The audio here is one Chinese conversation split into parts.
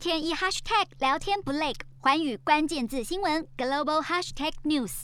天一 hashtag 聊天不累，环宇关键字新闻 global hashtag news。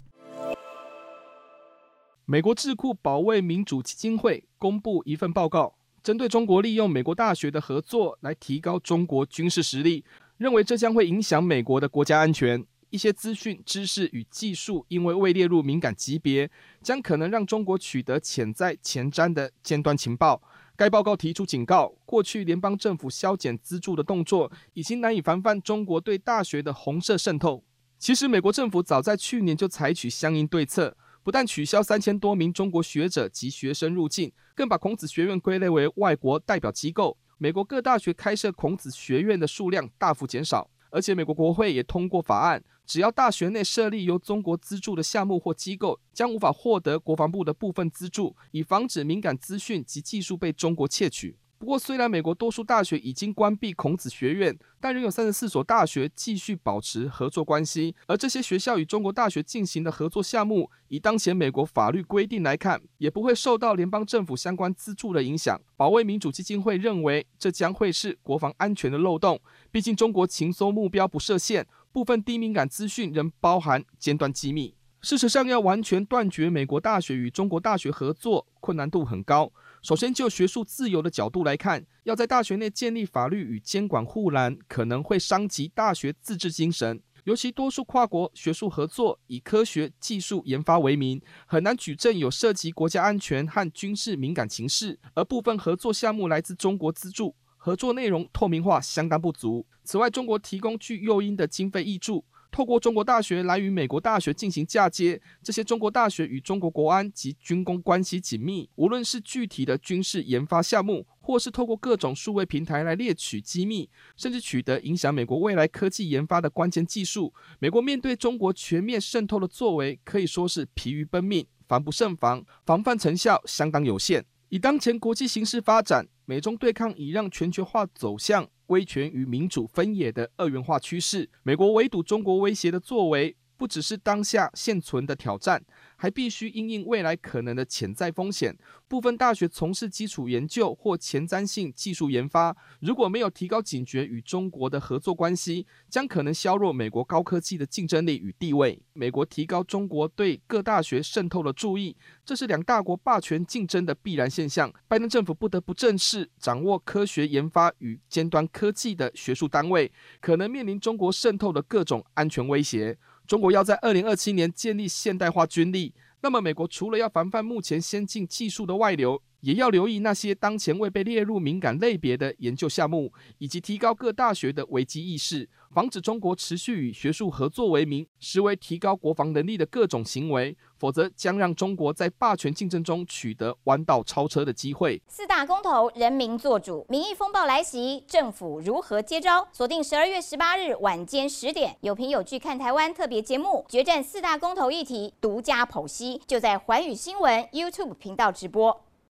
美国智库保卫民主基金会公布一份报告，针对中国利用美国大学的合作来提高中国军事实力，认为这将会影响美国的国家安全。一些资讯、知识与技术因为未列入敏感级别，将可能让中国取得潜在前瞻的尖端情报。该报告提出警告：过去联邦政府削减资助的动作，已经难以防范中国对大学的红色渗透。其实，美国政府早在去年就采取相应对策，不但取消三千多名中国学者及学生入境，更把孔子学院归类为外国代表机构。美国各大学开设孔子学院的数量大幅减少。而且，美国国会也通过法案，只要大学内设立由中国资助的项目或机构，将无法获得国防部的部分资助，以防止敏感资讯及技术被中国窃取。不过，虽然美国多数大学已经关闭孔子学院，但仍有三十四所大学继续保持合作关系。而这些学校与中国大学进行的合作项目，以当前美国法律规定来看，也不会受到联邦政府相关资助的影响。保卫民主基金会认为，这将会是国防安全的漏洞。毕竟，中国情搜目标不设限，部分低敏感资讯仍包含尖端机密。事实上，要完全断绝美国大学与中国大学合作，困难度很高。首先，就学术自由的角度来看，要在大学内建立法律与监管护栏，可能会伤及大学自治精神。尤其多数跨国学术合作以科学技术研发为名，很难举证有涉及国家安全和军事敏感情势。而部分合作项目来自中国资助，合作内容透明化相当不足。此外，中国提供具诱因的经费挹注。透过中国大学来与美国大学进行嫁接，这些中国大学与中国国安及军工关系紧密。无论是具体的军事研发项目，或是透过各种数位平台来猎取机密，甚至取得影响美国未来科技研发的关键技术，美国面对中国全面渗透的作为，可以说是疲于奔命，防不胜防，防范成效相当有限。以当前国际形势发展，美中对抗已让全球化走向威权与民主分野的二元化趋势。美国围堵中国威胁的作为，不只是当下现存的挑战，还必须因应未来可能的潜在风险。部分大学从事基础研究或前瞻性技术研发，如果没有提高警觉与中国的合作关系，将可能削弱美国高科技的竞争力与地位。美国提高中国对各大学渗透的注意，这是两大国霸权竞争的必然现象。拜登政府不得不正视掌握科学研发与尖端科技的学术单位，可能面临中国渗透的各种安全威胁。中国要在二零二七年建立现代化军力，那么美国除了要防范目前先进技术的外流，也要留意那些当前未被列入敏感类别的研究项目，以及提高各大学的危机意识，防止中国持续以学术合作为名，实为提高国防能力的各种行为，否则将让中国在霸权竞争中取得弯道超车的机会。四大公投，人民做主，民意风暴来袭，政府如何接招？锁定十二月十八日晚间十点，有凭有据看台湾特别节目《决战四大公投议题》，独家剖析，就在环宇新闻 YouTube 频道直播。